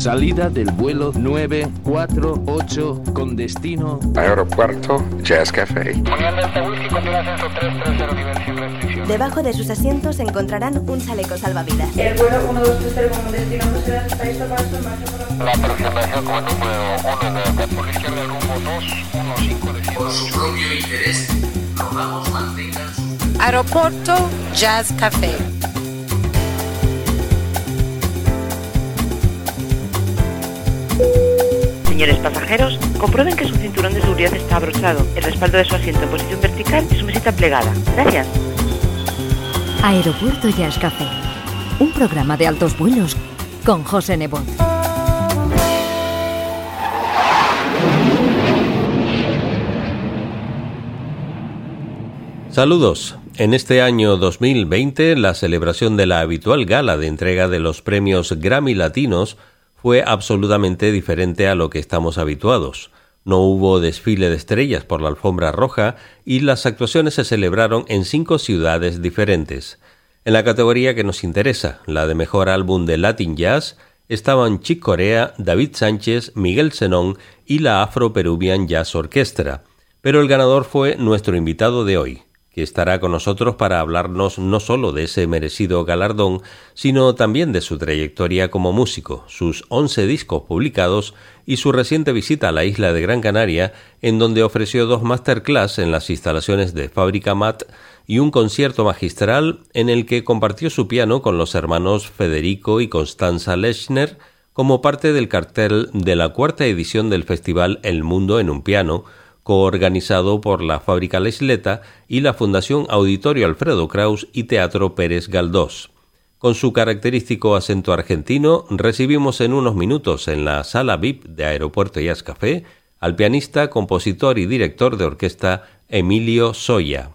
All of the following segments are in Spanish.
Salida del vuelo 948 con destino Aeropuerto Jazz Café. Debajo de sus asientos encontrarán un chaleco salvavidas. El vuelo 1230 con destino la... Aproximación como número 1 de por la izquierda rumbo 215 de Por su propio interés, rogamos mantengan su... Aeropuerto Jazz Café. Señores pasajeros, comprueben que su cinturón de seguridad está abrochado, el respaldo de su asiento en posición vertical y su mesita plegada. Gracias. Aeropuerto Jazz Café. Un programa de altos vuelos con José Nebot. Saludos. En este año 2020, la celebración de la habitual gala de entrega de los premios Grammy Latinos fue absolutamente diferente a lo que estamos habituados. No hubo desfile de estrellas por la alfombra roja y las actuaciones se celebraron en cinco ciudades diferentes. En la categoría que nos interesa, la de mejor álbum de Latin Jazz, estaban Chick Corea, David Sánchez, Miguel Zenón y la Afro Peruvian Jazz Orchestra. Pero el ganador fue nuestro invitado de hoy, que estará con nosotros para hablarnos no solo de ese merecido galardón, sino también de su trayectoria como músico, sus once discos publicados y su reciente visita a la isla de Gran Canaria, en donde ofreció dos masterclass en las instalaciones de Fábrica Mat y un concierto magistral en el que compartió su piano con los hermanos Federico y Constanza Lechner como parte del cartel de la cuarta edición del festival El Mundo en un Piano, coorganizado por la Fábrica La Isleta y la Fundación Auditorio Alfredo Kraus y Teatro Pérez Galdós. Con su característico acento argentino, recibimos en unos minutos en la sala VIP de Aeropuerto Jazz Café al pianista, compositor y director de orquesta Emilio Soya.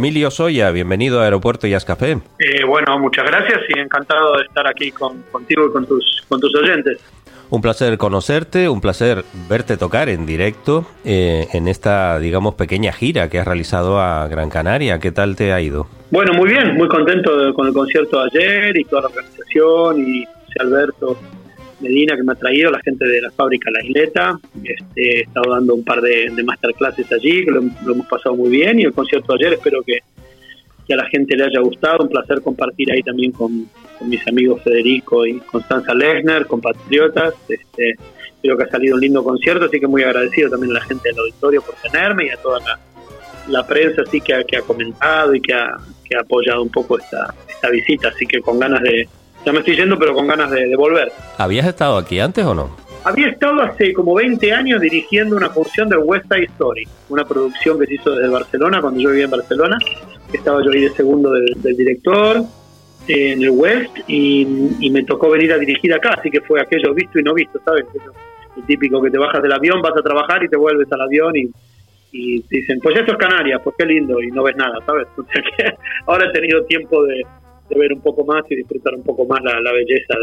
Emilio Soya, bienvenido a Aeropuerto y Café. Eh, bueno, muchas gracias y encantado de estar aquí con, contigo y con tus, con tus oyentes. Un placer conocerte, un placer verte tocar en directo eh, en esta, digamos, pequeña gira que has realizado a Gran Canaria. ¿Qué tal te ha ido? Bueno, muy bien, muy contento con el concierto de ayer y toda la organización y José Alberto Medina que me ha traído, la gente de la fábrica La Isleta. Este, he estado dando un par de, masterclasses allí, que lo, hemos pasado muy bien y el concierto de ayer espero que, a la gente le haya gustado. Un placer compartir ahí también con, mis amigos Federico y Constanza Lechner, compatriotas. Este, creo que ha salido un lindo concierto, así que muy agradecido también a la gente del auditorio por tenerme y a toda la, prensa así que que ha comentado y que ha, que ha apoyado un poco esta, esta visita. Así que con ganas de ya me estoy yendo, pero con ganas de, volver. ¿Habías estado aquí antes o no? Había estado hace como 20 años dirigiendo una función de West Side Story, una producción que se hizo desde Barcelona, cuando yo vivía en Barcelona. Estaba yo ahí de segundo del, director eh, en el West y, me tocó venir a dirigir acá, así que fue aquello visto y no visto, ¿sabes? El típico que te bajas del avión, vas a trabajar y te vuelves al avión y, y dicen, pues esto es Canarias, pues qué lindo, y no ves nada, ¿sabes? O sea que ahora he tenido tiempo de, de ver un poco más y disfrutar un poco más la, belleza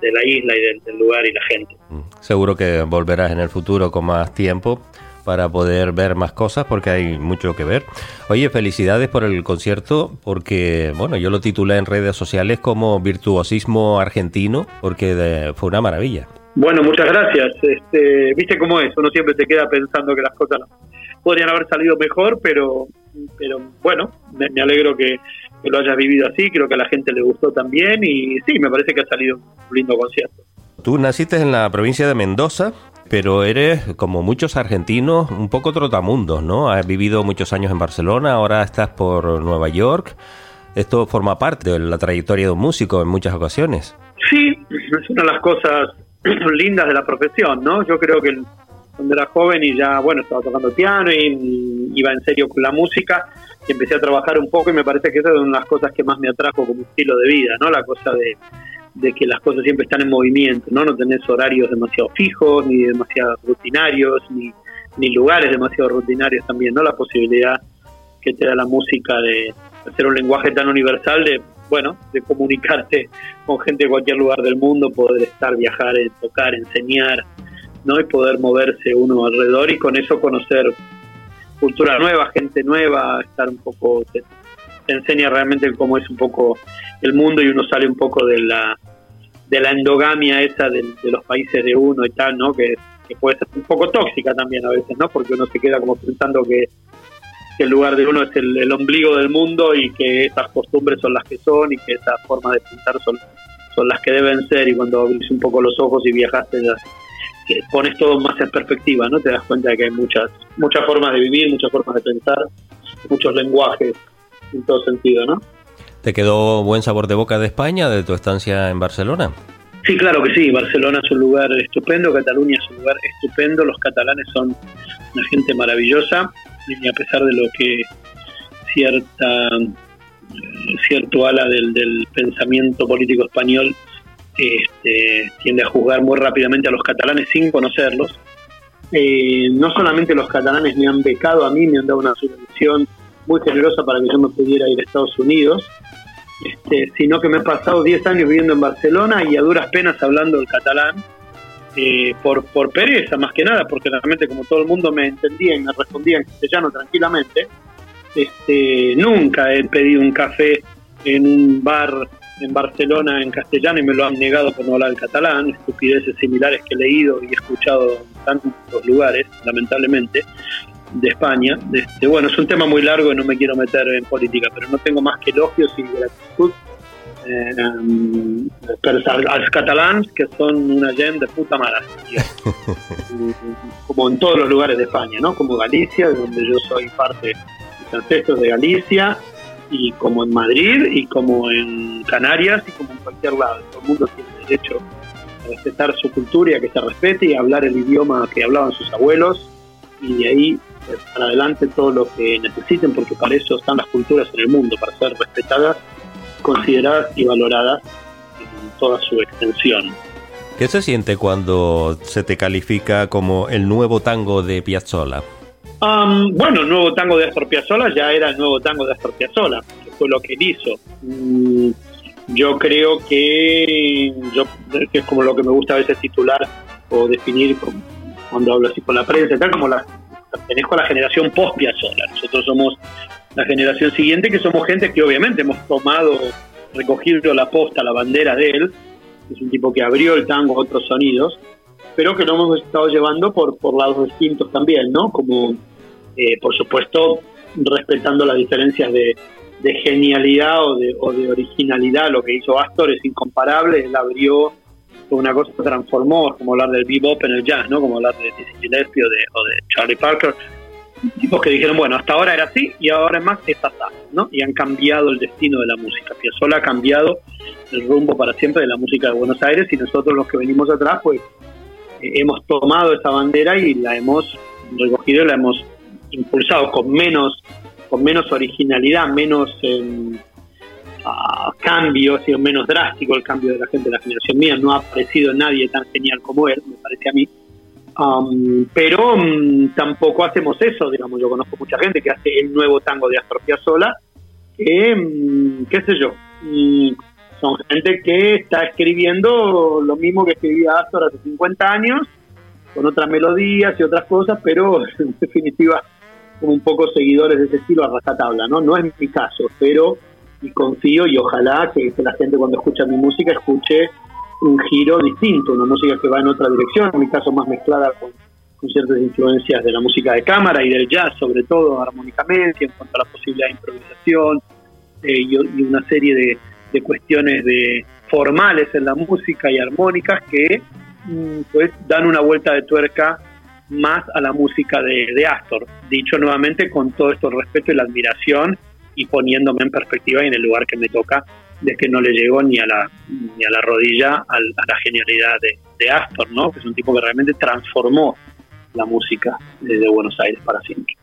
de, la isla y del, lugar y la gente. Mm, seguro que volverás en el futuro con más tiempo para poder ver más cosas porque hay mucho que ver. Oye, felicidades por el concierto porque, bueno, yo lo titulé en redes sociales como virtuosismo argentino porque fue una maravilla. Bueno, muchas gracias. Este, Viste cómo es, uno siempre te queda pensando que las cosas podrían haber salido mejor, pero, pero bueno, me, alegro que, lo hayas vivido así, creo que a la gente le gustó también y sí, me parece que ha salido un lindo concierto. Tú naciste en la provincia de Mendoza, pero eres, como muchos argentinos, un poco trotamundos, ¿no? Has vivido muchos años en Barcelona, ahora estás por Nueva York. Esto forma parte de la trayectoria de un músico en muchas ocasiones. Sí, es una de las cosas lindas de la profesión, ¿no? Yo creo que cuando era joven y ya, bueno, estaba tocando piano y iba en serio con la música y empecé a trabajar un poco y me parece que esa es una de las cosas que más me atrajo como estilo de vida, ¿no? La cosa de, de que las cosas siempre están en movimiento, ¿no? No tenés horarios demasiado fijos, ni demasiado rutinarios, ni, ni lugares demasiado rutinarios también, ¿no? La posibilidad que te da la música de hacer un lenguaje tan universal de bueno, de comunicarte con gente de cualquier lugar del mundo, poder estar, viajar, eh, tocar, enseñar, ¿no? Y poder moverse uno alrededor y con eso conocer cultura nueva, gente nueva, estar un poco, te, enseña realmente cómo es un poco el mundo y uno sale un poco de la de la endogamia esa de, los países de uno y tal, ¿no? Que, que puede ser un poco tóxica también a veces, ¿no? Porque uno se queda como pensando que el lugar de uno es el, ombligo del mundo y que esas costumbres son las que son y que esas formas de pensar son, son las que deben ser y cuando abrís un poco los ojos y viajaste que pones todo más en perspectiva, ¿no? Te das cuenta de que hay muchas muchas formas de vivir, muchas formas de pensar, muchos lenguajes en todo sentido, ¿no? ¿Te quedó buen sabor de boca de España, de tu estancia en Barcelona? Sí, claro que sí. Barcelona es un lugar estupendo, Cataluña es un lugar estupendo, los catalanes son una gente maravillosa y a pesar de lo que cierta eh, cierto ala del, pensamiento político español este, tiende a juzgar muy rápidamente a los catalanes sin conocerlos. Eh, no solamente los catalanes me han becado a mí, me han dado una subvención muy generosa para que yo me pudiera ir a Estados Unidos, este, sino que me he pasado 10 años viviendo en Barcelona y a duras penas hablando el catalán eh, por, por pereza más que nada, porque realmente como todo el mundo me entendía y me respondía en castellano tranquilamente, este, nunca he pedido un café en un bar en Barcelona en castellano y me lo han negado por no hablar el catalán, estupideces similares que he leído y escuchado en tantos lugares, lamentablemente, de España. Este, bueno, es un tema muy largo y no me quiero meter en política, pero no tengo más que elogios y gratitud eh, catalans que son una gente de puta maravilla, como en todos los lugares de España, ¿no? Como Galicia, donde yo soy parte de los ancestros de Galicia, y como en Madrid, y como en Canarias, y como en cualquier lado. Todo el mundo tiene derecho a respetar su cultura y a que se respete y a hablar el idioma que hablaban sus abuelos, y de ahí pues, para adelante todo lo que necesiten, porque para eso están las culturas en el mundo, para ser respetadas consideradas y valoradas en toda su extensión. ¿Qué se siente cuando se te califica como el nuevo tango de Piazzolla? Bueno, el nuevo tango de Astor Piazzolla ya era el nuevo tango de Astor Piazzolla, que fue lo que él hizo. Mm, yo creo que, yo, es como lo que me gusta a veces titular o definir cuando hablo así con la prensa, tal como la, pertenezco a la generación post-Piazzolla. Nosotros somos la generación siguiente, que somos gente que obviamente hemos tomado, recogido la posta, la bandera de él, es un tipo que abrió el tango a otros sonidos, pero que lo hemos estado llevando por, por lados distintos también, ¿no? Como, eh, por supuesto, respetando las diferencias de, genialidad o de, o de originalidad, lo que hizo Astor es incomparable, él abrió una cosa que transformó, como hablar del bebop en el jazz, ¿no? Como hablar de Dizzy Gillespie o de, o de Charlie Parker, tipos que dijeron, bueno, hasta ahora era así y ahora es más es así, ¿no? Y han cambiado el destino de la música. Piazzolla ha cambiado el rumbo para siempre de la música de Buenos Aires y nosotros los que venimos atrás, pues eh, hemos tomado esa bandera y la hemos recogido y la hemos impulsado con menos con menos originalidad, menos eh, cambios, y menos drástico el cambio de la gente de la generación mía. No ha aparecido nadie tan genial como él, me parece a mí. Um, pero um, tampoco hacemos eso, digamos, yo conozco mucha gente que hace el nuevo tango de Astor Piazzolla, que, um, qué sé yo, son gente que está escribiendo lo mismo que escribía Astor hace 50 años, con otras melodías y otras cosas, pero en definitiva como un poco seguidores de ese estilo a rajatabla, ¿no? No es mi caso, pero y confío y ojalá que la gente cuando escucha mi música escuche un giro distinto, una música que va en otra dirección, en mi caso más mezclada con, ciertas influencias de la música de cámara y del jazz, sobre todo armónicamente, en cuanto a la posibilidad de improvisación eh, y, una serie de, cuestiones de formales en la música y armónicas que mm, pues dan una vuelta de tuerca más a la música de, Astor. Dicho nuevamente con todo esto el respeto y la admiración y poniéndome en perspectiva y en el lugar que me toca de que no le llegó ni a la ni a la rodilla a la genialidad de, de Astor, ¿no? Que es un tipo que realmente transformó la música de Buenos Aires para siempre.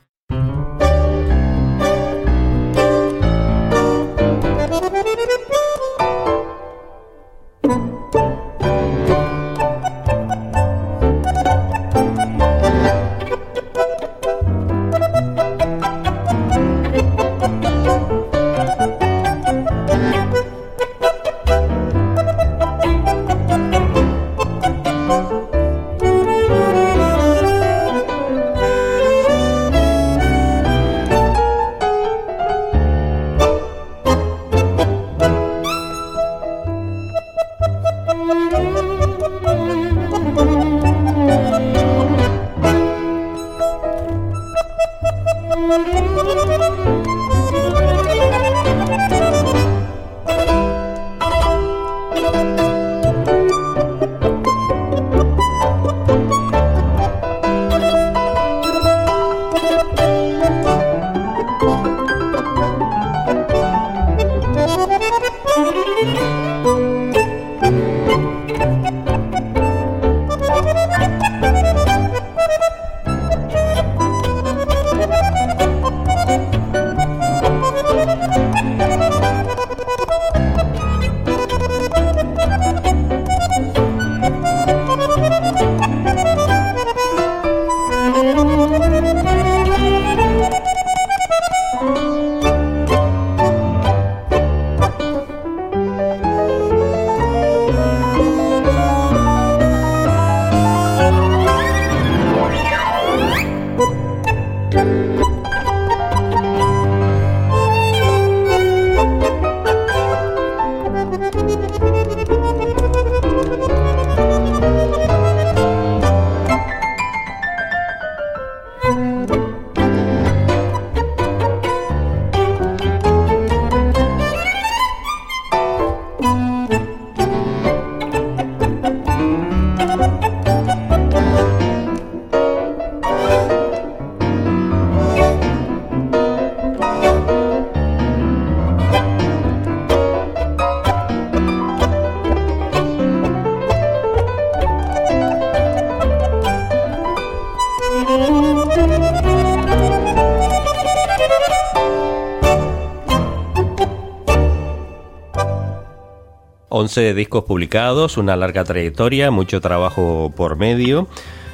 Discos publicados, una larga trayectoria, mucho trabajo por medio.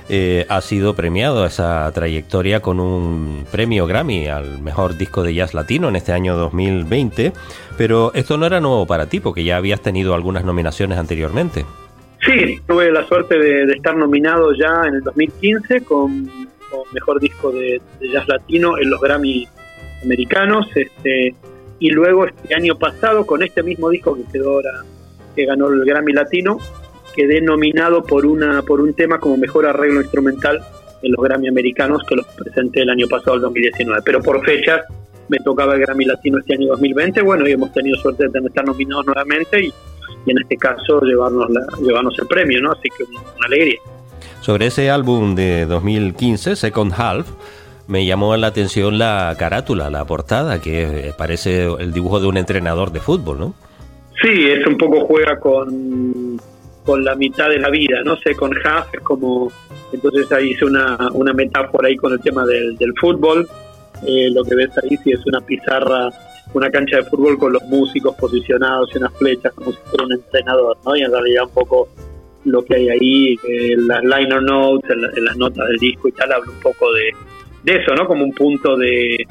Eh, ha sido premiado esa trayectoria con un premio Grammy al mejor disco de jazz latino en este año 2020. Pero esto no era nuevo para ti, porque ya habías tenido algunas nominaciones anteriormente. Sí, tuve la suerte de, estar nominado ya en el 2015 con, mejor disco de, jazz latino en los Grammy americanos. Este, y luego este año pasado, con este mismo disco que quedó ahora que ganó el Grammy Latino, quedé nominado por una por un tema como mejor arreglo instrumental en los Grammy americanos que los presenté el año pasado, el 2019. Pero por fechas me tocaba el Grammy Latino este año 2020, bueno, y hemos tenido suerte de estar nominados nuevamente y, en este caso llevarnos, la, llevarnos el premio, ¿no? Así que una alegría. Sobre ese álbum de 2015, Second Half, me llamó la atención la carátula, la portada, que parece el dibujo de un entrenador de fútbol, ¿no? Sí, es un poco juega con, con la mitad de la vida, no sé, con half es como, entonces ahí hice una, una metáfora ahí con el tema del, del fútbol, eh, lo que ves ahí sí es una pizarra, una cancha de fútbol con los músicos posicionados y unas flechas como si fuera un entrenador, ¿no? Y en realidad un poco lo que hay ahí, eh, las liner notes, en, las notas del disco y tal, habla un poco de, de eso, ¿no? Como un punto de,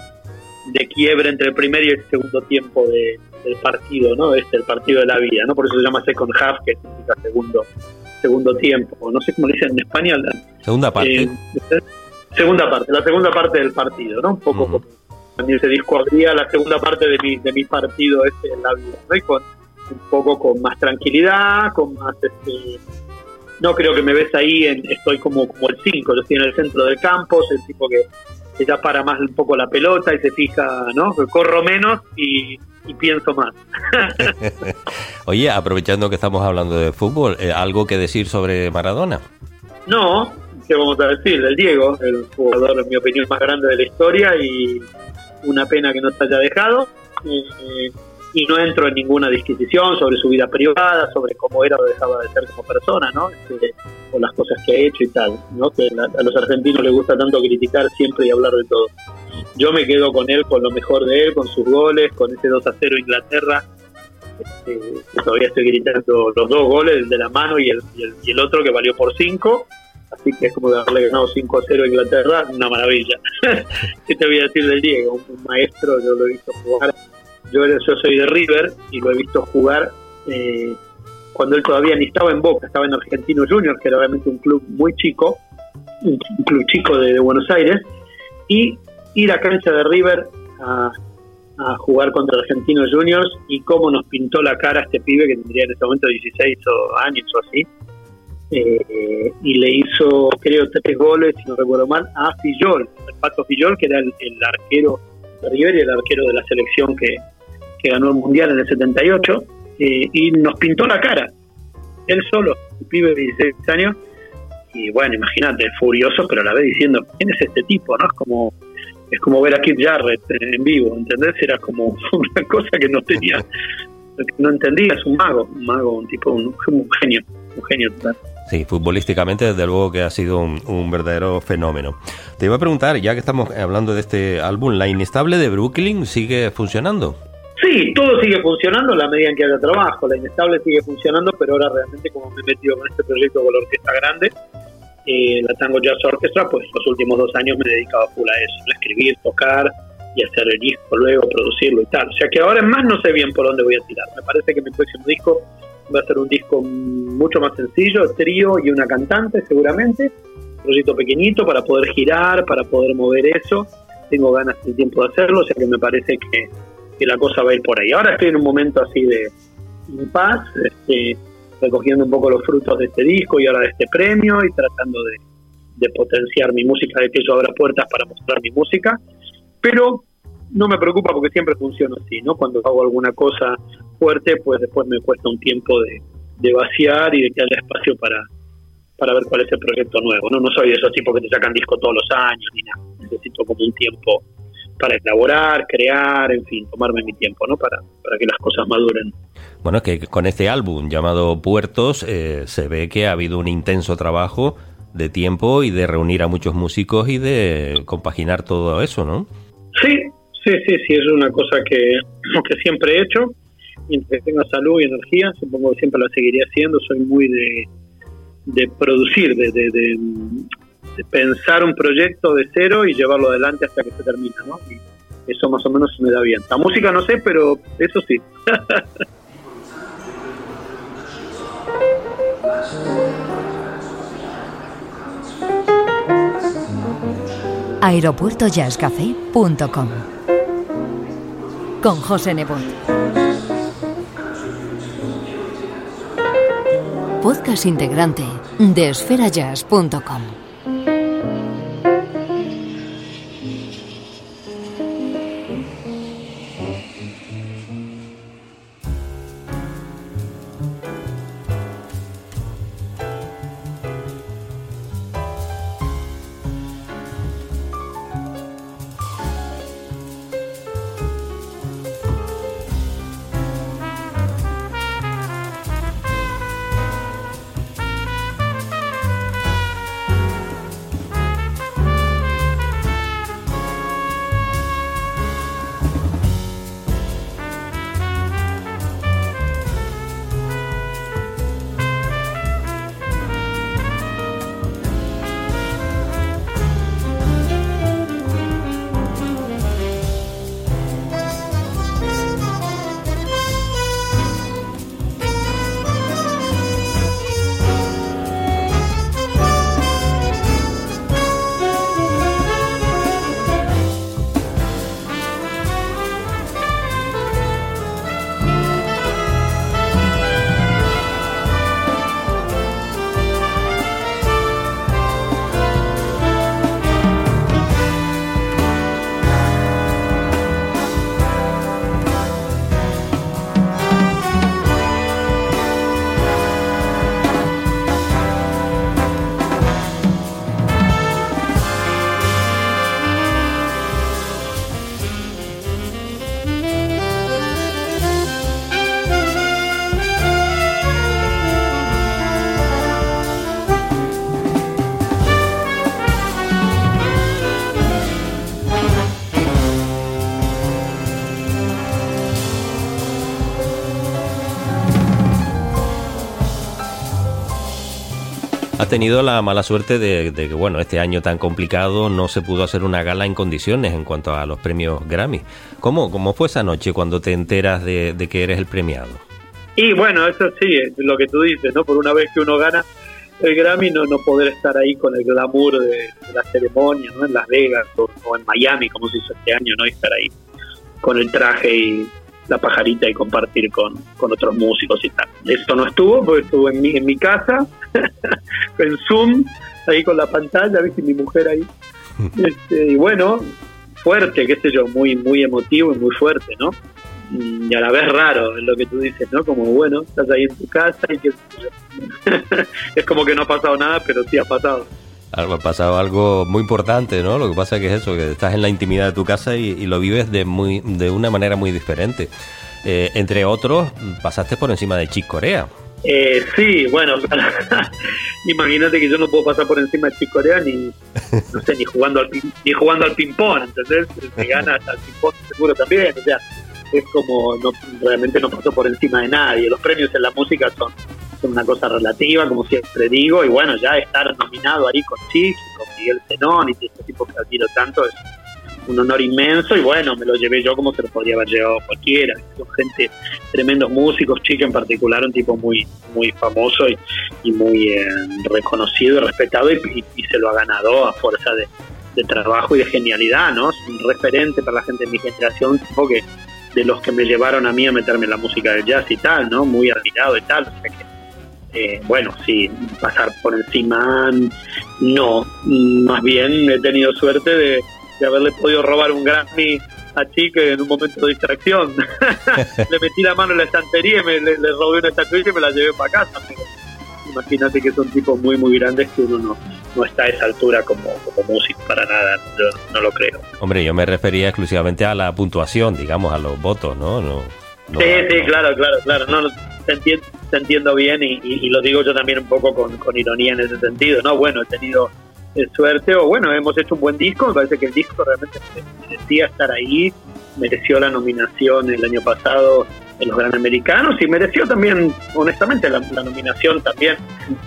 de quiebre entre el primer y el segundo tiempo de, del partido, ¿no? Este, el partido de la vida, ¿no? Por eso se llama second half, que significa segundo, segundo tiempo. No sé cómo le dicen en español. Segunda parte. Eh, segunda parte, la segunda parte del partido, ¿no? Un poco como también ese disco habría la segunda parte de mi, de mi partido este en la vida, ¿no? Y con un poco con más tranquilidad, con más este, no creo que me ves ahí, en, estoy como, como el 5, yo estoy en el centro del campo, soy el tipo que, que ya para más un poco la pelota y se fija, ¿no? Corro menos y, y pienso más. Oye, aprovechando que estamos hablando de fútbol, eh, ¿algo que decir sobre Maradona? No, ¿qué vamos a decir? Del Diego, el jugador, en mi opinión, más grande de la historia y una pena que no se haya dejado. Eh, y no entro en ninguna disquisición sobre su vida privada, sobre cómo era o dejaba de ser como persona, ¿no? Este, o las cosas que ha hecho y tal, ¿no? Que a los argentinos les gusta tanto criticar siempre y hablar de todo. Yo me quedo con él, con lo mejor de él, con sus goles, con ese 2 a 0 Inglaterra. Este, todavía estoy gritando los dos goles, el de la mano y el, y el, y el otro que valió por 5. Así que es como haberle ganado 5 a 0 a Inglaterra, una maravilla. ¿Qué te voy a decir del Diego? Un maestro, yo lo he visto jugar yo, soy de River y lo he visto jugar eh, cuando él todavía ni estaba en Boca, estaba en Argentino Juniors, que era realmente un club muy chico, un, club chico de, Buenos Aires, y ir a cancha de River a, a, jugar contra Argentinos Juniors y cómo nos pintó la cara este pibe que tendría en ese momento 16 años o así. Eh, y le hizo, creo, tres goles, si no recuerdo mal, a Fillol, el Pato Fillol, que era el, arquero River el arquero de la selección que, que ganó el Mundial en el 78, eh, y nos pintó la cara. Él solo, un pibe de 16 años, y bueno, imagínate, furioso, pero a la vez diciendo, ¿quién es este tipo? no Es como es como ver a Keith Jarrett en vivo, ¿entendés? Era como una cosa que no tenía, que no entendía, es un mago, un mago, un tipo, un, un genio, un genio total. Sí, futbolísticamente desde luego que ha sido un, verdadero fenómeno. Te iba a preguntar, ya que estamos hablando de este álbum, ¿la inestable de Brooklyn sigue funcionando? Sí, todo sigue funcionando en la medida en que haya trabajo. La inestable sigue funcionando, pero ahora realmente como me he metido con este proyecto con la orquesta grande, eh, la Tango Jazz Orchestra, pues los últimos dos años me he dedicado full a eso, a escribir, tocar y hacer el disco luego, producirlo y tal. O sea que ahora en más no sé bien por dónde voy a tirar. Me parece que mi próximo disco va a ser un disco mucho más sencillo, trío y una cantante seguramente, un proyecto pequeñito para poder girar, para poder mover eso. Tengo ganas de tiempo de hacerlo, o sea que me parece que que la cosa va a ir por ahí. Ahora estoy en un momento así de paz, este, recogiendo un poco los frutos de este disco y ahora de este premio y tratando de, de potenciar mi música, de que eso abra puertas para mostrar mi música, pero no me preocupa porque siempre funciona así, ¿no? Cuando hago alguna cosa fuerte, pues después me cuesta un tiempo de, de vaciar y de que haya espacio para, para ver cuál es el proyecto nuevo, ¿no? No soy de esos tipos que te sacan disco todos los años ni nada, necesito como un tiempo para elaborar, crear, en fin, tomarme mi tiempo, ¿no? Para, para que las cosas maduren. Bueno, es que con este álbum llamado Puertos eh, se ve que ha habido un intenso trabajo de tiempo y de reunir a muchos músicos y de compaginar todo eso, ¿no? Sí, sí, sí, sí, es una cosa que, que siempre he hecho. Mientras tenga salud y energía, supongo que siempre la seguiré haciendo. Soy muy de, de producir, de, de, de, pensar un proyecto de cero y llevarlo adelante hasta que se termina, ¿no? Eso más o menos me da bien. La música no sé, pero eso sí. aeropuertojazzcafé.com con José Nebot. Podcast integrante de esferajazz.com. tenido la mala suerte de, que, bueno, este año tan complicado no se pudo hacer una gala en condiciones en cuanto a los premios Grammy. ¿Cómo, cómo fue esa noche cuando te enteras de, que eres el premiado? Y bueno, eso sí, lo que tú dices, ¿no? Por una vez que uno gana el Grammy, no, no poder estar ahí con el glamour de, la ceremonia, ¿no? En Las Vegas o, o, en Miami, como se hizo este año, ¿no? Y estar ahí con el traje y la pajarita y compartir con, con otros músicos y tal. Esto no estuvo, porque estuvo en mi, en mi casa, en Zoom, ahí con la pantalla, viste mi mujer ahí. Este, y bueno, fuerte, qué sé yo, muy, muy emotivo y muy fuerte, ¿no? Y a la vez raro, es lo que tú dices, ¿no? Como, bueno, estás ahí en tu casa y que... es como que no ha pasado nada, pero sí ha pasado ha pasado algo muy importante, ¿no? Lo que pasa es que es eso, que estás en la intimidad de tu casa y, lo vives de muy de una manera muy diferente. Eh, entre otros, pasaste por encima de Chick Corea. Eh, sí, bueno, imagínate que yo no puedo pasar por encima de Chick Corea ni, ni jugando al ni jugando al ping pong, ¿entendés? Me gana hasta el ping pong seguro también, o sea, es como no, realmente no pasó por encima de nadie. Los premios en la música son una cosa relativa, como siempre digo, y bueno, ya estar nominado ahí con Chic, con Miguel Zenón y este tipo que admiro tanto es un honor inmenso y bueno, me lo llevé yo como se lo podría haber llevado cualquiera. Son gente, tremendos músicos, Chic en particular, un tipo muy muy famoso y, muy eh, reconocido y respetado y, se lo ha ganado a fuerza de, trabajo y de genialidad, ¿no? Un referente para la gente de mi generación, tipo que de los que me llevaron a mí a meterme en la música del jazz y tal, ¿no? Muy admirado y tal. O sea que eh, bueno, sí, pasar por encima, no. Más bien he tenido suerte de, haberle podido robar un Grammy a Chique en un momento de distracción. le metí la mano en la estantería y me, le, robé una estatuilla y me la llevé para casa. imagínate que son tipos muy, muy grandes que uno no, no está a esa altura como, como músico para nada, yo no lo creo. Hombre, yo me refería exclusivamente a la puntuación, digamos, a los votos, ¿no? no, sí, sí, claro, claro, claro. No, te entiendo, te entiendo bien y, lo digo yo también un poco con, ironía en ese sentido, ¿no? Bueno, he tenido eh, suerte o bueno, hemos hecho un buen disco, me parece que el disco realmente merecía estar ahí, mereció la nominación el año pasado en los Gran Americanos y mereció también, honestamente, la, nominación también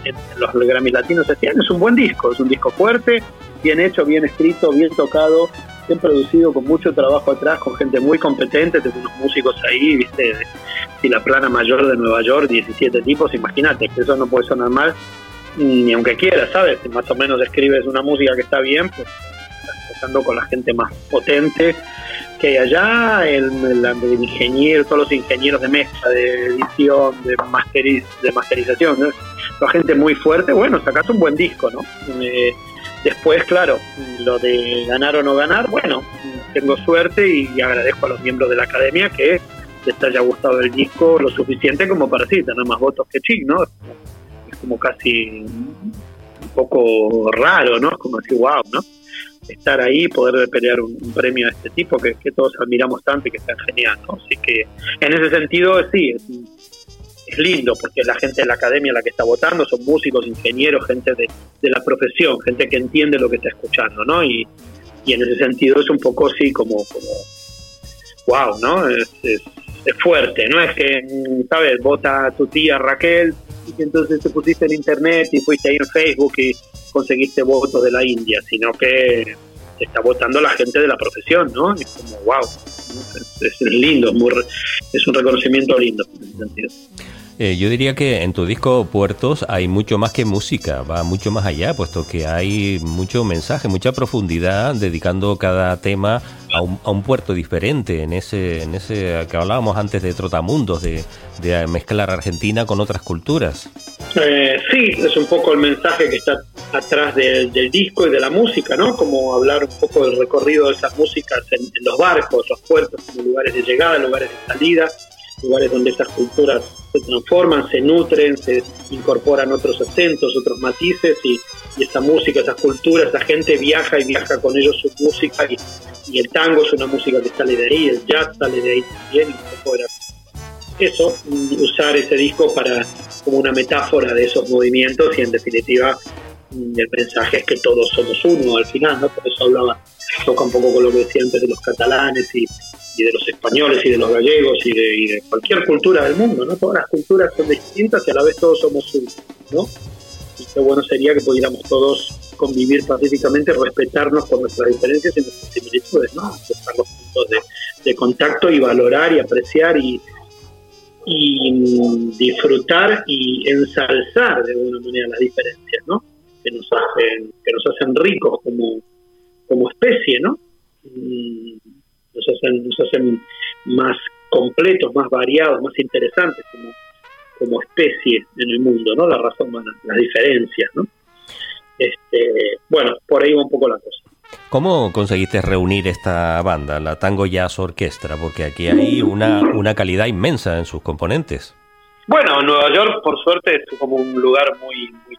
en, los Grammy Latinos este. Es un buen disco, es un disco fuerte, bien hecho, bien escrito, bien tocado, bien producido, con mucho trabajo atrás, con gente muy competente, tengo unos músicos ahí, viste, si la plana mayor de Nueva York, 17 tipos, imagínate, eso no puede sonar mal, ni aunque quieras, ¿sabes? Si más o menos escribes una música que está bien, pues tocando con la gente más potente que hay allá, el, ingeniero, todos los ingenieros de mezcla, de edición, de, masteriz, de masterización, la gente muy fuerte, bueno, sacaste un buen disco, ¿no? Eh, Después, claro, lo de ganar o no ganar, bueno, tengo suerte y agradezco a los miembros de la academia que les haya gustado el disco lo suficiente como para sí, tener más votos que Chic, ¿no? Es como casi un poco raro, ¿no? Es como decir, wow, ¿no? Estar ahí, poder pelear un, premio de este tipo que, que, todos admiramos tanto y que está genial, ¿no? Así que en ese sentido, sí, es es lindo porque la gente de la academia la que está votando son músicos, ingenieros, gente de, la profesión, gente que entiende lo que está escuchando, ¿no? Y, en ese sentido es un poco así como, como wow, ¿no? Es, es, fuerte, no es que, ¿sabes? Vota tu tía Raquel y entonces te pusiste en internet y fuiste ahí en Facebook y conseguiste votos de la India, sino que está votando la gente de la profesión, ¿no? Es como, wow, es, lindo, es un reconocimiento lindo en ese sentido. Eh, yo diría que en tu disco Puertos hay mucho más que música, va mucho más allá, puesto que hay mucho mensaje, mucha profundidad, dedicando cada tema a un, a un puerto diferente, en ese, en ese que hablábamos antes de Trotamundos, de, de mezclar Argentina con otras culturas. Eh, sí, es un poco el mensaje que está atrás del disco y de la música, ¿no? Como hablar un poco del recorrido de esas músicas en, en los barcos, los puertos, como lugares de llegada, lugares de salida lugares donde estas culturas se transforman, se nutren, se incorporan otros acentos, otros matices y, esta música, esas culturas, la gente viaja y viaja con ellos su música y, el tango es una música que sale de ahí, el jazz sale de ahí también, y eso, usar ese disco para como una metáfora de esos movimientos y en definitiva el mensaje es que todos somos uno al final, ¿no? Por eso hablaba, toca un poco con lo que decía antes de los catalanes y, y de los españoles y de los gallegos y de, cualquier cultura del mundo, ¿no? Todas las culturas son distintas y a la vez todos somos uno, ¿no? y qué bueno sería que pudiéramos todos convivir pacíficamente, respetarnos por nuestras diferencias y nuestras similitudes, ¿no? Buscar los puntos de, de contacto y valorar y apreciar y, y disfrutar y ensalzar de alguna manera las diferencias, ¿no? Que nos hacen, que nos hacen ricos como, como especie, ¿no? Mm, nos hacen, nos hacen más completos, más variados, más interesantes como, como especie en el mundo, ¿no? La raza humana, las diferencias, ¿no? Este, bueno, por ahí va un poco la cosa. ¿Cómo conseguiste reunir esta banda, la Tango Jazz Orquestra? Porque aquí hay una, una calidad inmensa en sus componentes. Bueno, Nueva York, por suerte, es como un lugar muy, muy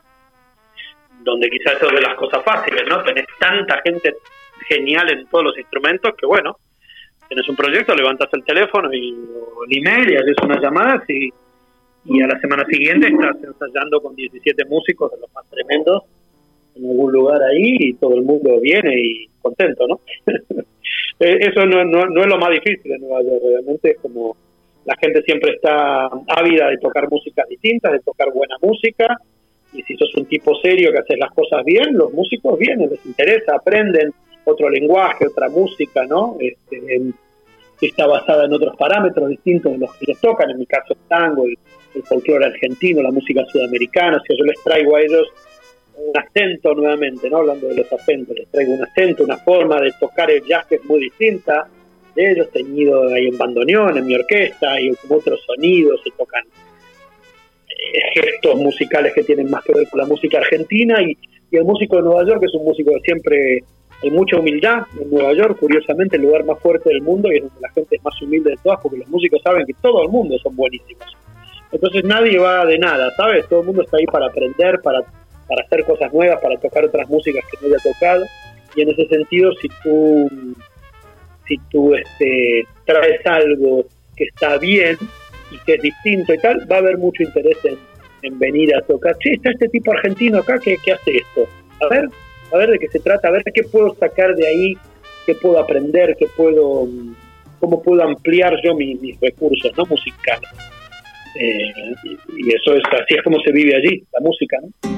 donde quizás es de las cosas fáciles, ¿no? Tenés tanta gente genial en todos los instrumentos que, bueno, tenés un proyecto, levantas el teléfono y o el email y haces unas llamadas y, y a la semana siguiente estás ensayando con 17 músicos de los más tremendos en algún lugar ahí y todo el mundo viene y contento, ¿no? Eso no, no, no, es lo más difícil en Nueva York, realmente es como la gente siempre está ávida de tocar músicas distintas, de tocar buena música, y si sos un tipo serio que haces las cosas bien, los músicos vienen, les interesa, aprenden otro lenguaje, otra música, ¿no? Este, está basada en otros parámetros distintos de los que ellos tocan, en mi caso el tango, el, folclore argentino, la música sudamericana, si yo les traigo a ellos un acento nuevamente, ¿no? Hablando de los acentos, les traigo un acento, una forma de tocar el jazz que es muy distinta de ellos, teñido ahí en bandoneón, en mi orquesta, y como otros sonidos, se tocan eh, gestos musicales que tienen más que ver con la música argentina, y, y el músico de Nueva York es un músico que siempre hay mucha humildad en Nueva York, curiosamente el lugar más fuerte del mundo y es donde la gente es más humilde de todas, porque los músicos saben que todo el mundo son buenísimos. Entonces nadie va de nada, ¿sabes? Todo el mundo está ahí para aprender, para para hacer cosas nuevas, para tocar otras músicas que no haya tocado. Y en ese sentido, si tú, si tú este, traes algo que está bien y que es distinto y tal, va a haber mucho interés en, venir a tocar. Sí, está este tipo argentino acá que, hace esto. A ver, a ver de qué se trata, a ver qué puedo sacar de ahí, qué puedo aprender, qué puedo, cómo puedo ampliar yo mis, recursos no musicales. Eh, y, y eso es así es como se vive allí, la música, ¿no?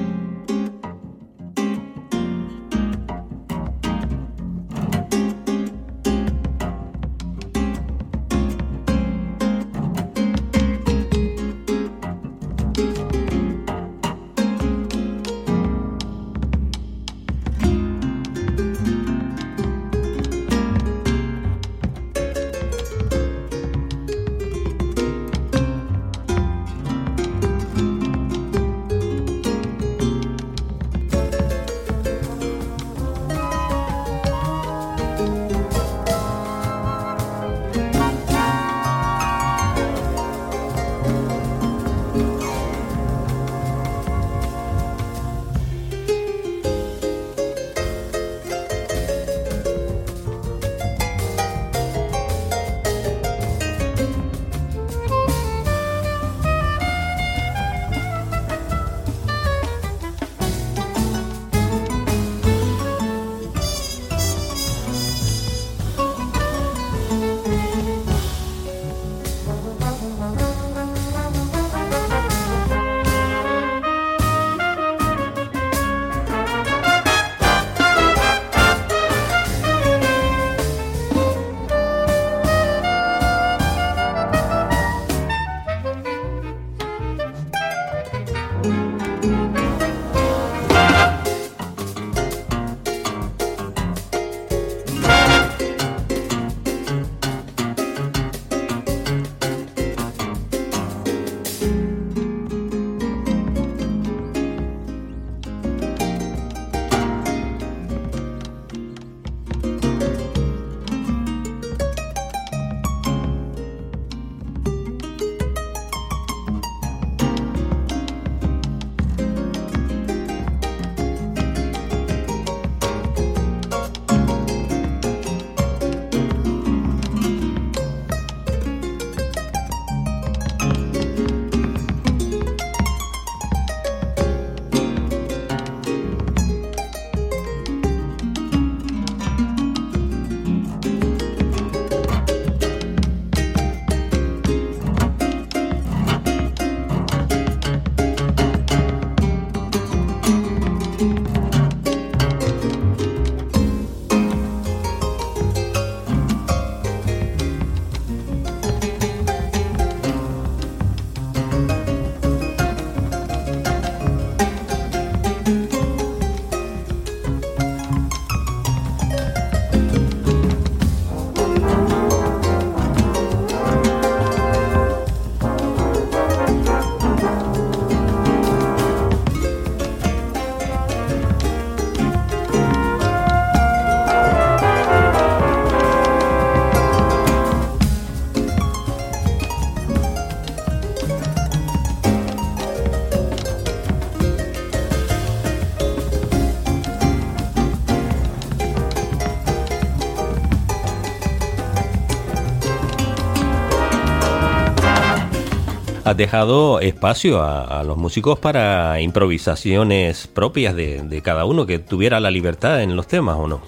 Has dejado espacio a, los músicos para improvisaciones propias de, cada uno, que tuviera la libertad en los temas, ¿o no?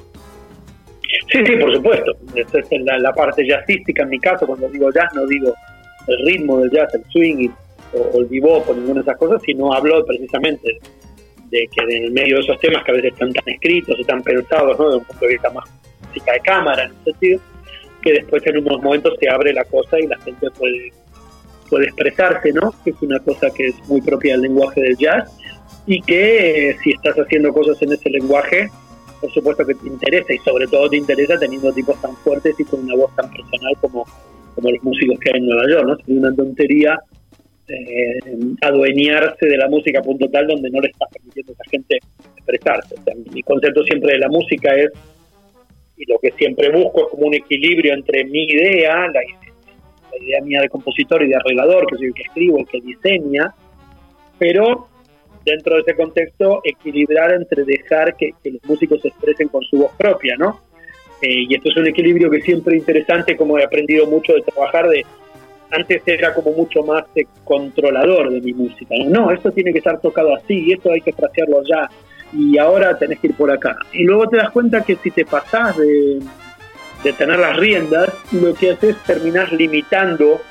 Sí, sí, por supuesto. Esa es la, parte jazzística en mi caso. Cuando digo jazz, no digo el ritmo del jazz, el swing o, el bebop o ninguna de esas cosas, sino hablo precisamente de que en el medio de esos temas que a veces están tan escritos o tan pensados, ¿no? de un punto de vista más música de cámara, en un sentido, que después en unos momentos se abre la cosa y la gente puede, puede expresarse, ¿no? Que es una cosa que es muy propia del lenguaje del jazz y que eh, si estás haciendo cosas en ese lenguaje, por supuesto que te interesa y sobre todo te interesa teniendo tipos tan fuertes y con una voz tan personal como, como los músicos que hay en Nueva York, ¿no? Es una tontería eh, adueñarse de la música a punto tal donde no le estás permitiendo a esa gente expresarse. O sea, mi concepto siempre de la música es y lo que siempre busco es como un equilibrio entre mi idea, la, idea mía de compositor y de arreglador, que soy el que escribo, el que diseña, pero dentro de ese contexto equilibrar entre dejar que, los músicos se expresen con su voz propia, ¿no? Eh, y esto es un equilibrio que siempre es interesante, como he aprendido mucho de trabajar, de antes era como mucho más controlador de mi música, ¿no? no, esto tiene que estar tocado así, esto hay que frasearlo allá, y ahora tenés que ir por acá. Y luego te das cuenta que si te pasás de, tener las riendas, lo que haces es terminar limitando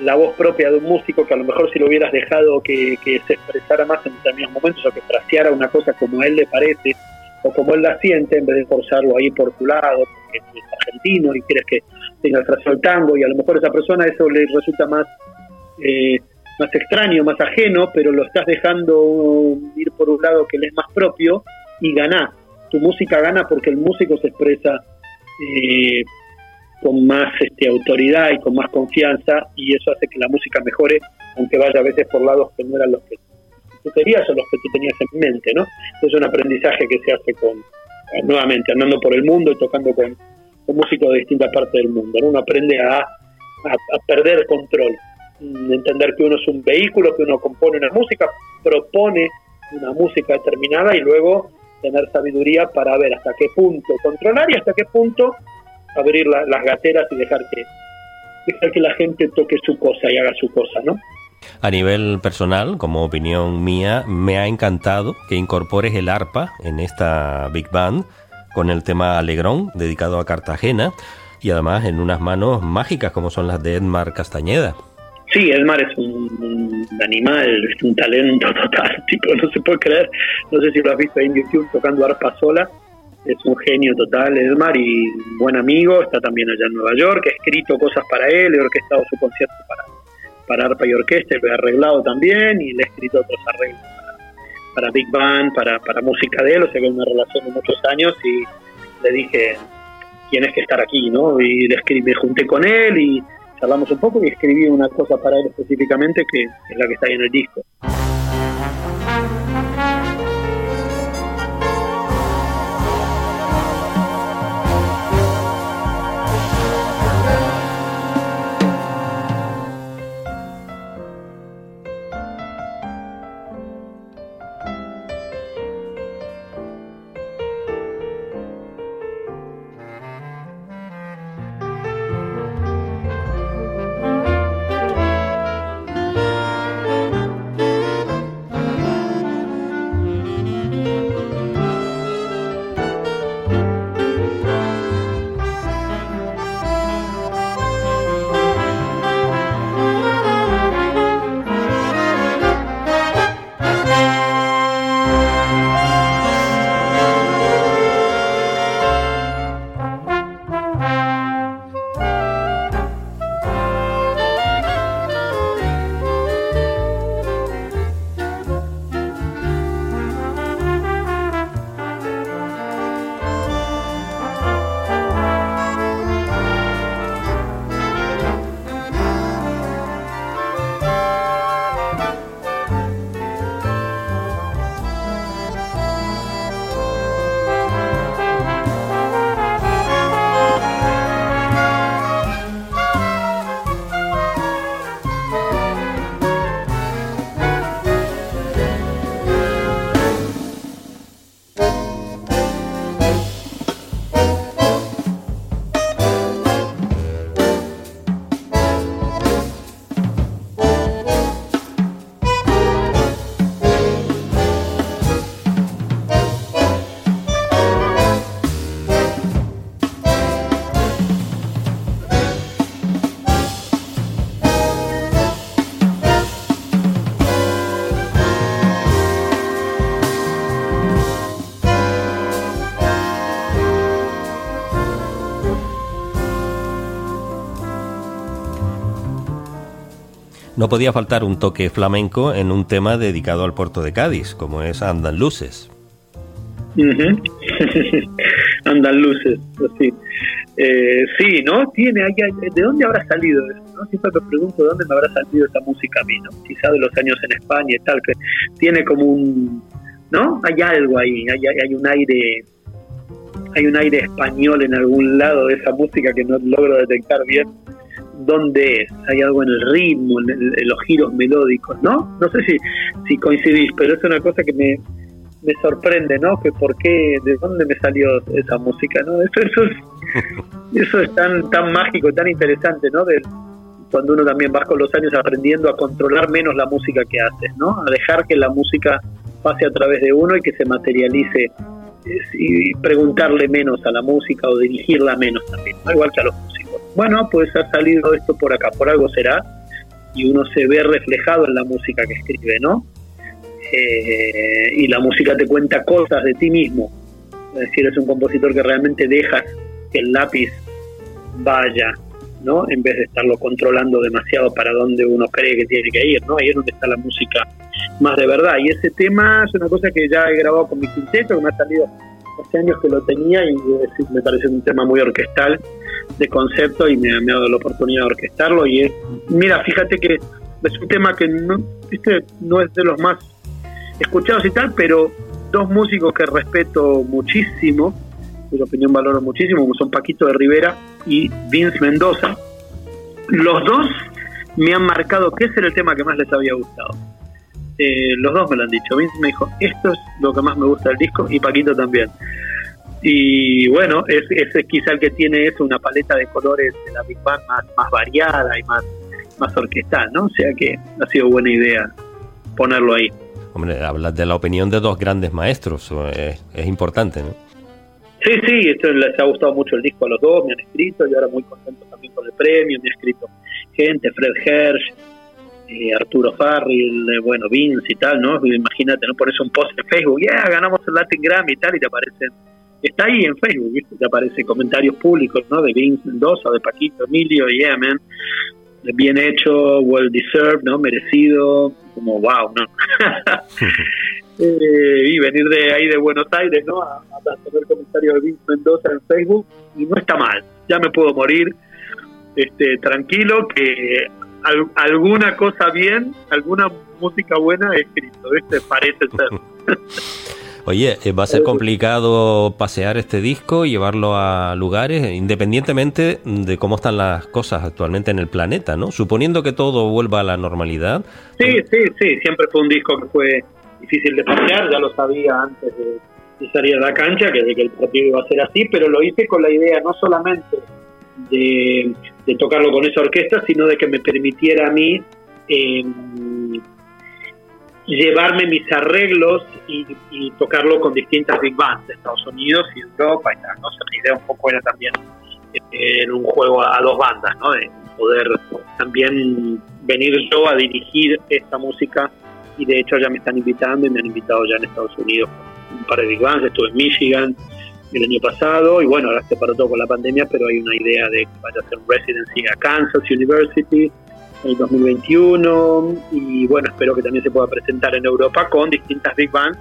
la voz propia de un músico que a lo mejor si lo hubieras dejado que, se expresara más en determinados momentos o que fraseara una cosa como a él le parece o como él la siente en vez de forzarlo ahí por tu lado porque es argentino y quieres que tenga el fraseo del tango y a lo mejor a esa persona eso le resulta más eh, más extraño, más ajeno, pero lo estás dejando ir por un lado que le es más propio y ganás. Tu música gana porque el músico se expresa eh, con más este, autoridad y con más confianza y eso hace que la música mejore, aunque vaya a veces por lados que no eran los que tú querías o los que tú tenías en mente, ¿no? Es un aprendizaje que se hace con, nuevamente, andando por el mundo y tocando con, músicos de distintas partes del mundo, ¿no? Uno aprende a, a perder control entender que uno es un vehículo, que uno compone una música, propone una música determinada y luego tener sabiduría para ver hasta qué punto controlar y hasta qué punto abrir las gateras y dejar que, dejar que la gente toque su cosa y haga su cosa, ¿no? A nivel personal, como opinión mía, me ha encantado que incorpores el arpa en esta Big Band con el tema Alegrón, dedicado a Cartagena, y además en unas manos mágicas como son las de Edmar Castañeda. Sí, Elmar es un, animal, es un talento total, tipo, no se puede creer. No sé si lo has visto en YouTube tocando arpa sola. Es un genio total, Elmar, y buen amigo. Está también allá en Nueva York. He escrito cosas para él, he orquestado su concierto para, para arpa y orquesta, lo he arreglado también, y le he escrito otros arreglos para, Big Band, para, para música de él. O sea que es una relación de muchos años, y le dije, tienes que estar aquí, ¿no? Y le escribí, me junté con él y charlamos un poco y escribí una cosa para él específicamente que es la que está ahí en el disco. No podía faltar un toque flamenco en un tema dedicado al puerto de Cádiz, como es Andan Luces. Andan Luces, sí. Eh, sí, ¿no? Tiene, ¿de dónde habrá salido eso? ¿no? Siempre me pregunto de dónde me habrá salido esa música a mí, ¿no? De los años en España y tal, que tiene como un, ¿no? Hay algo ahí, hay un aire hay un aire español en algún lado de esa música que no logro detectar bien dónde es, hay algo en el ritmo, en, los giros melódicos, ¿no? No sé si, si coincidís, pero es una cosa que me, me sorprende, ¿no? Que por qué, de dónde me salió esa música, ¿no? Eso, eso es, eso es tan, tan mágico, tan interesante, ¿no? De, cuando uno también va con los años aprendiendo a controlar menos la música que haces, ¿no? A dejar que la música pase a través de uno y que se materialice y preguntarle menos a la música o dirigirla menos también, igual que a los músicos. Bueno, pues ha salido esto por acá, por algo será, y uno se ve reflejado en la música que escribe, ¿no? Eh, y la música te cuenta cosas de ti mismo. Es decir, es un compositor que realmente dejas que el lápiz vaya, ¿no? En vez de estarlo controlando demasiado para donde uno cree que tiene que ir, ¿no? Ahí es donde está la música más de verdad. Y ese tema es una cosa que ya he grabado con mi quinteto, que me ha salido hace años que lo tenía y me parece un tema muy orquestal de concepto y me, ha dado la oportunidad de orquestarlo. Y mira, fíjate que es un tema que no, ¿viste? no es de los más escuchados y tal, pero dos músicos que respeto muchísimo, cuya opinión valoro muchísimo, como son Paquito de Rivera y Vince Mendoza. Los dos me han marcado que ese era el tema que más les había gustado. Eh, los dos me lo han dicho. Vince me dijo, esto es lo que más me gusta del disco y Paquito también. Y bueno, ese es, quizá el que tiene eso, una paleta de colores de la Big Band más, más variada y más, más orquestal, ¿no? O sea que ha sido buena idea ponerlo ahí. Hombre, hablas de la opinión de dos grandes maestros, es, es importante, ¿no? Sí, sí, esto les ha gustado mucho el disco a los dos, me han escrito, y ahora muy contento también con el premio, me ha escrito gente, Fred Hersch, eh, Arturo Farril, eh, bueno, Vince y tal, ¿no? Imagínate, ¿no? Pones un post en Facebook, ya ganamos el Latin Grammy y tal, y te aparecen, está ahí en Facebook, ¿viste? Te aparecen comentarios públicos, ¿no? De Vince Mendoza, de Paquito, Emilio, yeah, man. Bien hecho, well deserved, ¿no? Merecido, como wow, ¿no? eh, y venir de ahí de Buenos Aires, ¿no? A, a tener comentarios de Vince Mendoza en Facebook, y no está mal, ya me puedo morir este, tranquilo que alguna cosa bien, alguna música buena he escrito, ¿viste? Parece ser. Oye, eh, ¿va a ser complicado pasear este disco y llevarlo a lugares, independientemente de cómo están las cosas actualmente en el planeta, ¿no? Suponiendo que todo vuelva a la normalidad. Sí, sí, sí, siempre fue un disco que fue difícil de pasear, ya lo sabía antes de, salir a la cancha, que, que el partido iba a ser así, pero lo hice con la idea no solamente de, tocarlo con esa orquesta, sino de que me permitiera a mí em, llevarme mis arreglos y, tocarlo con distintas big bands de Estados Unidos y Europa y tal. ¿no? la idea un poco era también eh, un juego a, dos bandas, ¿no? de poder también venir yo a dirigir esta música y de hecho ya me están invitando y me han invitado ya en Estados Unidos un par de big bands, estuve en Michigan, el año pasado y bueno, ahora se paró todo con la pandemia, pero hay una idea de que vaya a hacer un residency a Kansas University en el 2021 y bueno, espero que también se pueda presentar en Europa con distintas big bands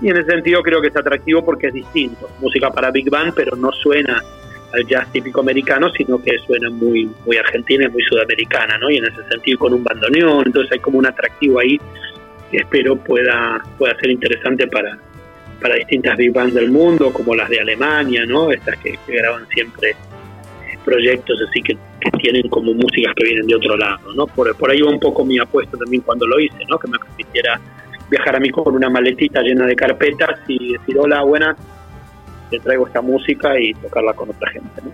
y en ese sentido creo que es atractivo porque es distinto, música para big band pero no suena al jazz típico americano, sino que suena muy muy argentina y muy sudamericana, ¿no? Y en ese sentido con un bandoneón, entonces hay como un atractivo ahí que espero pueda pueda ser interesante para para distintas big bands del mundo, como las de Alemania, ¿no? Estas que, graban siempre proyectos así que, tienen como músicas que vienen de otro lado, ¿no? Por, por ahí va un poco mi apuesta también cuando lo hice, ¿no? Que me permitiera viajar a mí con una maletita llena de carpetas y decir, hola, buenas, te traigo esta música y tocarla con otra gente, ¿no?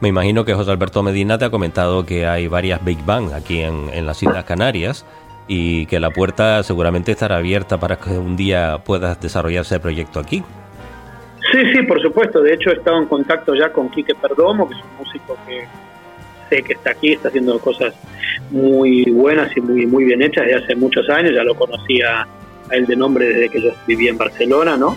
Me imagino que José Alberto Medina te ha comentado que hay varias Big Bang aquí en, en las Islas Canarias y que la puerta seguramente estará abierta para que un día puedas desarrollar ese proyecto aquí. Sí, sí, por supuesto. De hecho, he estado en contacto ya con Quique Perdomo, que es un músico que sé que está aquí, está haciendo cosas muy buenas y muy, muy bien hechas desde hace muchos años. Ya lo conocía a él de nombre desde que yo vivía en Barcelona, ¿no?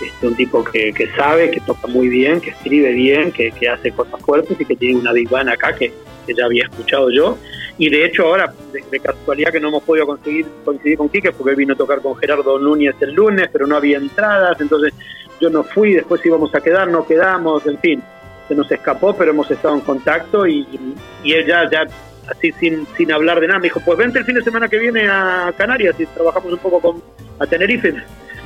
Es un tipo que, que sabe, que toca muy bien, que escribe bien, que, que hace cosas fuertes y que tiene una big acá que, que ya había escuchado yo. Y de hecho ahora, de, casualidad que no hemos podido conseguir coincidir con Quique, porque él vino a tocar con Gerardo Núñez el lunes, pero no había entradas, entonces yo no fui, después íbamos a quedar, no quedamos, en fin, se nos escapó, pero hemos estado en contacto y, y él ya, ya así sin, sin hablar de nada, me dijo, pues vente el fin de semana que viene a Canarias y trabajamos un poco con a Tenerife,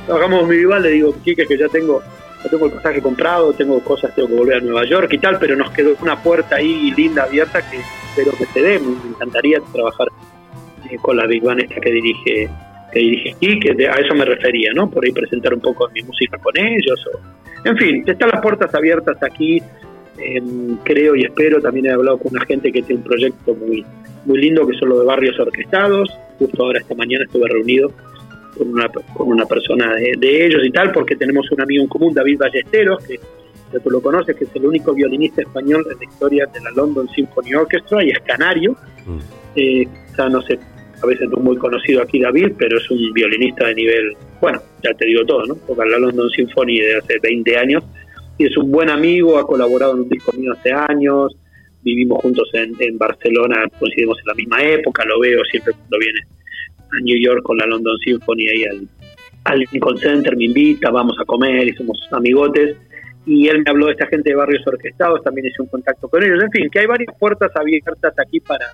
trabajamos mi rival, le digo, Quique, que ya tengo tengo el pasaje comprado, tengo cosas, tengo que volver a Nueva York y tal, pero nos quedó una puerta ahí linda, abierta, que espero que se dé. Me encantaría trabajar eh, con la Big esta que dirige que dirige aquí, que a eso me refería, ¿no? Por ahí presentar un poco mi música con ellos. O, en fin, están las puertas abiertas aquí. Em, creo y espero, también he hablado con una gente que tiene un proyecto muy, muy lindo, que son los de barrios orquestados. Justo ahora, esta mañana, estuve reunido con una, con una persona de, ellos y tal, porque tenemos un amigo en común, David Ballesteros, que ya tú lo conoces, que es el único violinista español en la historia de la London Symphony Orchestra y es canario. Mm. Eh, no sé, a veces no es muy conocido aquí David, pero es un violinista de nivel, bueno, ya te digo todo, ¿no? Toca la London Symphony de hace 20 años y es un buen amigo, ha colaborado en un disco mío hace años, vivimos juntos en, en Barcelona, coincidimos en la misma época, lo veo siempre cuando viene a New York con la London Symphony ahí al, Lincoln Center, me invita, vamos a comer y somos amigotes. Y él me habló de esta gente de barrios orquestados, también hice un contacto con ellos. En fin, que hay varias puertas abiertas aquí para,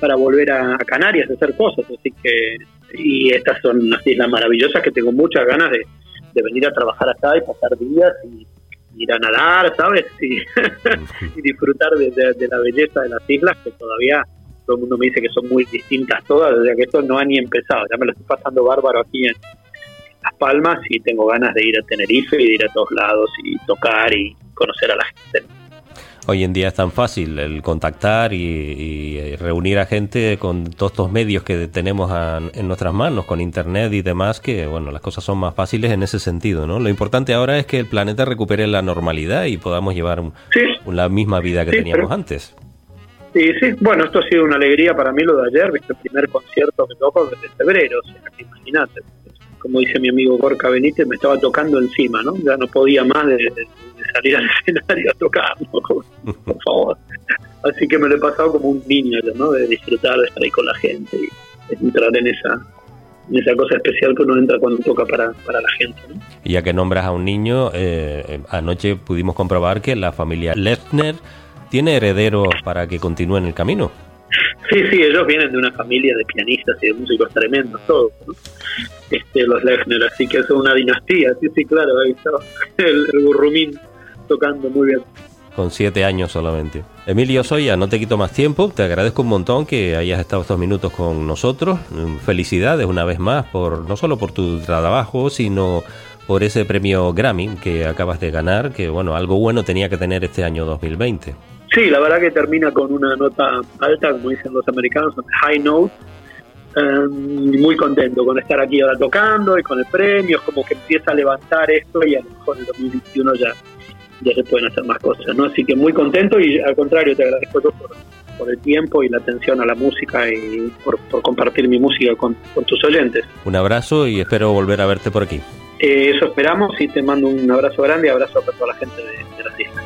para volver a, Canarias a hacer cosas. Así que, y estas son unas islas maravillosas que tengo muchas ganas de, venir a trabajar acá y pasar días y ir a nadar, ¿sabes? Y, disfrutar de, la belleza de las islas que todavía todo el mundo me dice que son muy distintas todas, o sea que esto no ha ni empezado, ya me lo estoy pasando bárbaro aquí en, Las Palmas y tengo ganas de ir a Tenerife y de ir a todos lados y tocar y conocer a la gente. Hoy en día es tan fácil el contactar y, reunir a gente con todos estos medios que tenemos en nuestras manos, con internet y demás, que bueno, las cosas son más fáciles en ese sentido, ¿no? Lo importante ahora es que el planeta recupere la normalidad y podamos llevar la misma vida que teníamos antes. Sí, sí, bueno, esto ha sido una alegría para mí lo de ayer, viste el primer concierto que toco desde febrero, o sea, que imagínate, como dice mi amigo Gorka Benítez, me estaba tocando encima, ¿no? Ya no podía más de, salir al escenario a tocar, por favor. Así que me lo he pasado como un niño, ¿no? De disfrutar, de estar ahí con la gente y entrar en esa en esa cosa especial que uno entra cuando toca para, para la gente. ¿no? Y ya que nombras a un niño, eh, anoche pudimos comprobar que la familia Lechner ¿Tiene herederos para que continúen el camino? Sí, sí, ellos vienen de una familia de pianistas y de músicos tremendos, todos, este, los Lechner, así que es una dinastía, sí, sí, claro, ahí está el, el Burrumín tocando muy bien. Con siete años solamente. Emilio Soya, no te quito más tiempo, te agradezco un montón que hayas estado estos minutos con nosotros. Felicidades una vez más, por no solo por tu trabajo, sino por ese premio Grammy que acabas de ganar, que bueno, algo bueno tenía que tener este año 2020. Sí, la verdad que termina con una nota alta, como dicen los americanos, high note. Em, muy contento con estar aquí ahora tocando y con el premio, como que empieza a levantar esto y a lo mejor en el 2021 ya, ya se pueden hacer más cosas, ¿no? Así que muy contento y al contrario te agradezco por, por el tiempo y la atención a la música y por, compartir mi música con, tus oyentes. Un abrazo y espero volver a verte por aquí. Eh, eso esperamos y te mando un abrazo grande y abrazo a toda la gente de, de las islas.